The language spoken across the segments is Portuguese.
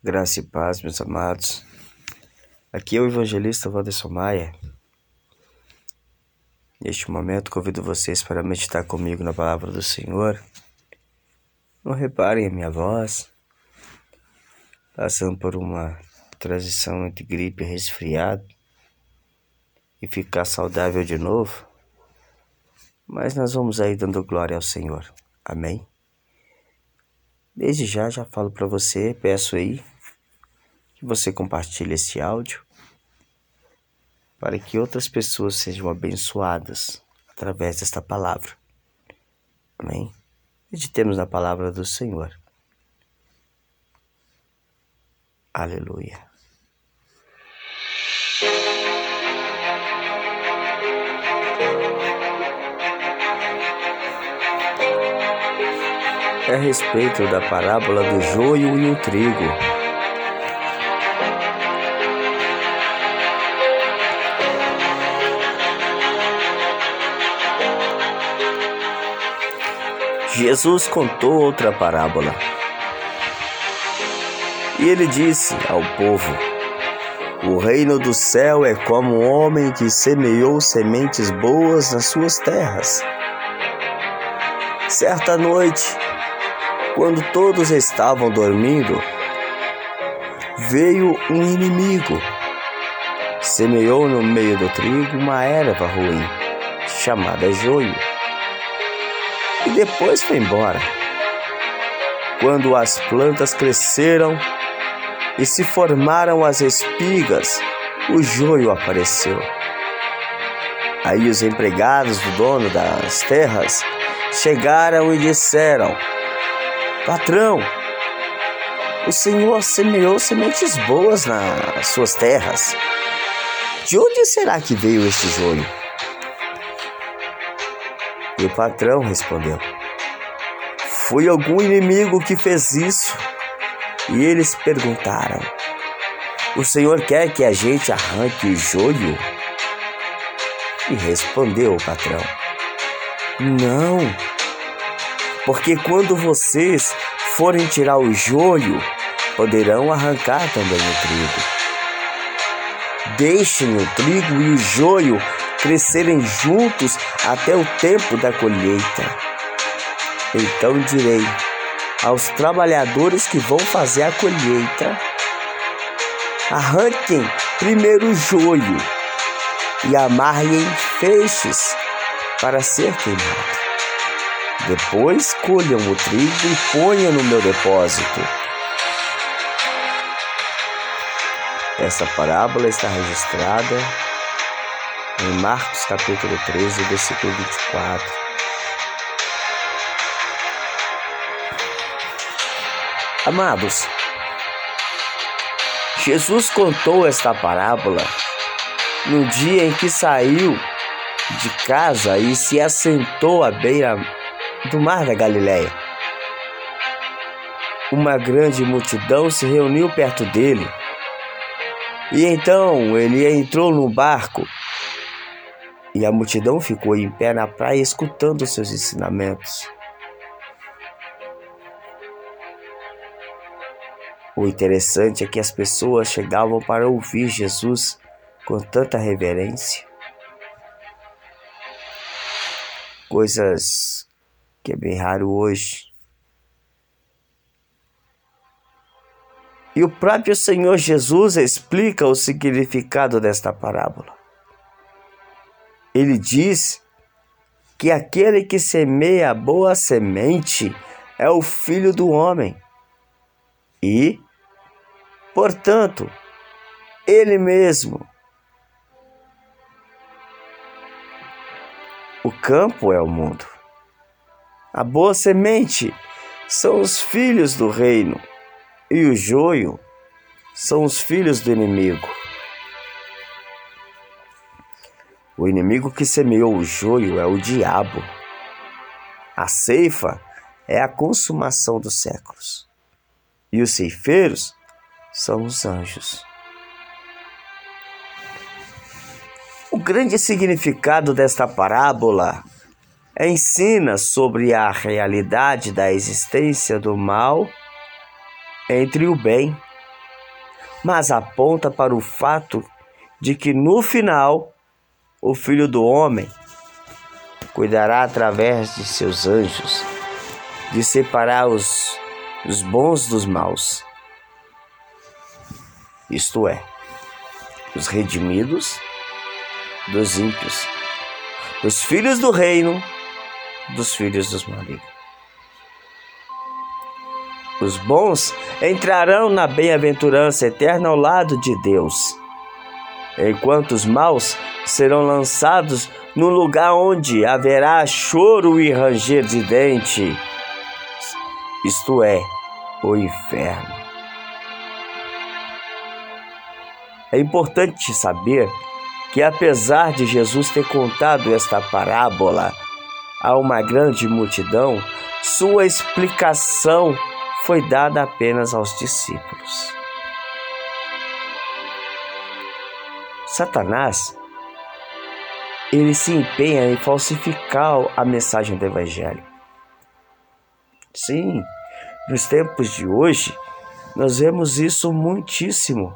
Graça e paz, meus amados. Aqui é o evangelista Wanderson Maia. Neste momento, convido vocês para meditar comigo na palavra do Senhor. Não reparem a minha voz, passando por uma transição entre gripe e resfriado e ficar saudável de novo. Mas nós vamos aí dando glória ao Senhor. Amém? Desde já já falo para você, peço aí que você compartilhe esse áudio para que outras pessoas sejam abençoadas através desta palavra. Amém? Meditemos na palavra do Senhor. Aleluia. É a respeito da parábola do joio e o trigo. Jesus contou outra parábola. E ele disse ao povo: O reino do céu é como um homem que semeou sementes boas nas suas terras. Certa noite, quando todos estavam dormindo, veio um inimigo. Semeou no meio do trigo uma erva ruim, chamada joio e depois foi embora. Quando as plantas cresceram e se formaram as espigas, o joio apareceu. Aí os empregados do dono das terras chegaram e disseram: Patrão, o senhor semeou sementes boas nas suas terras. De onde será que veio este joio? E o patrão respondeu: Foi algum inimigo que fez isso. E eles perguntaram: O senhor quer que a gente arranque o joio? E respondeu o patrão: Não, porque quando vocês forem tirar o joio, poderão arrancar também o trigo. Deixem o trigo e o joio crescerem juntos até o tempo da colheita. Então direi aos trabalhadores que vão fazer a colheita: arranquem primeiro o joio e amarrem feixes para ser queimado. Depois colham o trigo e ponham no meu depósito. Essa parábola está registrada em Marcos capítulo 13, versículo 24. Amados, Jesus contou esta parábola no dia em que saiu de casa e se assentou à beira do mar da Galileia. Uma grande multidão se reuniu perto dele. E então ele entrou no barco e a multidão ficou em pé na praia escutando seus ensinamentos. O interessante é que as pessoas chegavam para ouvir Jesus com tanta reverência. Coisas que é bem raro hoje. E o próprio Senhor Jesus explica o significado desta parábola ele diz que aquele que semeia boa semente é o filho do homem. E, portanto, ele mesmo. O campo é o mundo. A boa semente são os filhos do reino, e o joio são os filhos do inimigo. O inimigo que semeou o joio é o diabo. A ceifa é a consumação dos séculos. E os ceifeiros são os anjos. O grande significado desta parábola ensina sobre a realidade da existência do mal entre o bem mas aponta para o fato de que no final o Filho do Homem cuidará através de seus anjos de separar os, os bons dos maus. Isto é, os redimidos dos ímpios, os filhos do reino dos filhos dos malignos. Os bons entrarão na bem-aventurança eterna ao lado de Deus, enquanto os maus serão lançados num lugar onde haverá choro e ranger de dente, isto é, o inferno. É importante saber que, apesar de Jesus ter contado esta parábola a uma grande multidão, sua explicação foi dada apenas aos discípulos. Satanás ele se empenha em falsificar a mensagem do evangelho. Sim, nos tempos de hoje, nós vemos isso muitíssimo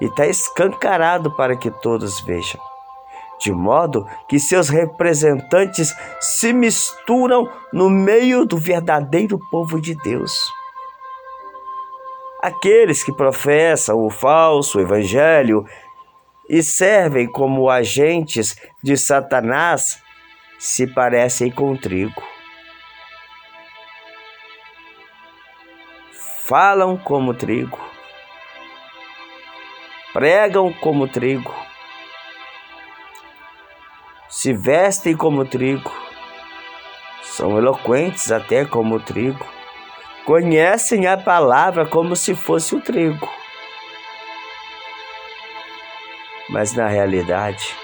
e está escancarado para que todos vejam de modo que seus representantes se misturam no meio do verdadeiro povo de Deus. Aqueles que professam o falso evangelho e servem como agentes de Satanás se parecem com trigo. Falam como trigo, pregam como trigo se vestem como trigo, são eloquentes até como trigo, conhecem a palavra como se fosse o trigo. Mas na realidade,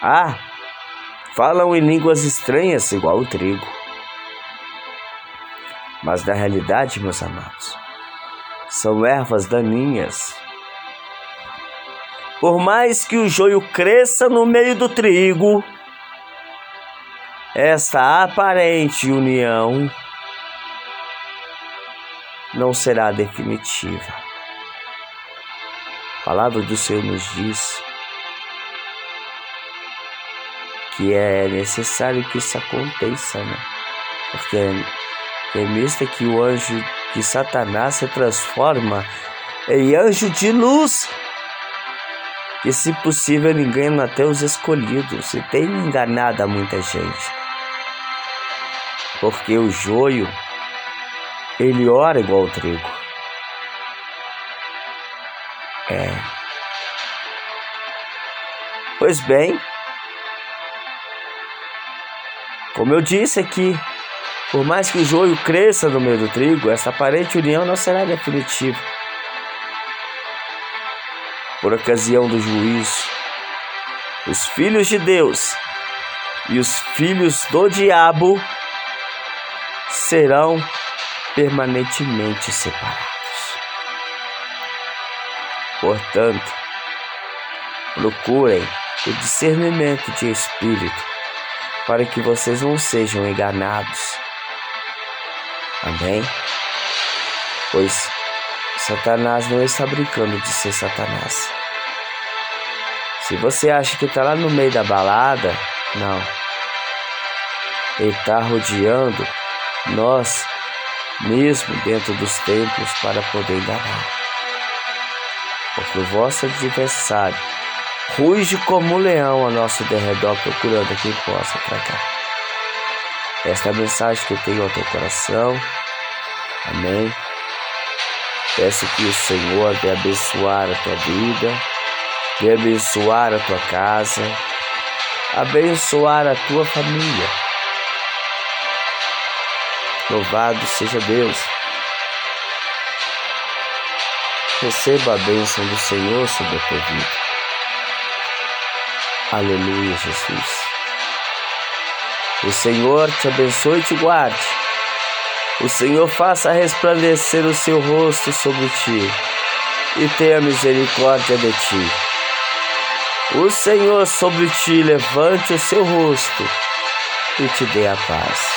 ah, falam em línguas estranhas igual o trigo. Mas na realidade, meus amados, são ervas daninhas por mais que o joio cresça no meio do trigo, esta aparente união não será definitiva. A palavra do Senhor nos diz que é necessário que isso aconteça, né? Porque é que o anjo de Satanás se transforma em anjo de luz que, se possível, ele engana até os escolhidos e tem enganado a muita gente. Porque o joio, ele ora igual o trigo. É. Pois bem, como eu disse aqui, por mais que o joio cresça no meio do trigo, essa aparente união não será definitiva por ocasião do juízo. Os filhos de Deus e os filhos do diabo serão permanentemente separados. Portanto, procurem o discernimento de espírito para que vocês não sejam enganados. Amém? Pois Satanás não está brincando de ser Satanás. Se você acha que está lá no meio da balada, não. Ele está rodeando nós mesmo dentro dos templos para poder enganar. Porque o vosso adversário ruge como um leão ao nosso derredor procurando quem possa tragar. Esta é a mensagem que eu tenho ao teu coração. Amém. Peço que o Senhor venha abençoar a tua vida, venha abençoar a tua casa, abençoar a tua família. Louvado seja Deus. Receba a bênção do Senhor sobre a tua vida. Aleluia, Jesus. O Senhor te abençoe e te guarde. O Senhor faça resplandecer o seu rosto sobre ti e tenha misericórdia de ti. O Senhor sobre ti levante o seu rosto e te dê a paz.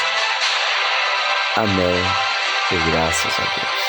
Amém. E graças a Deus.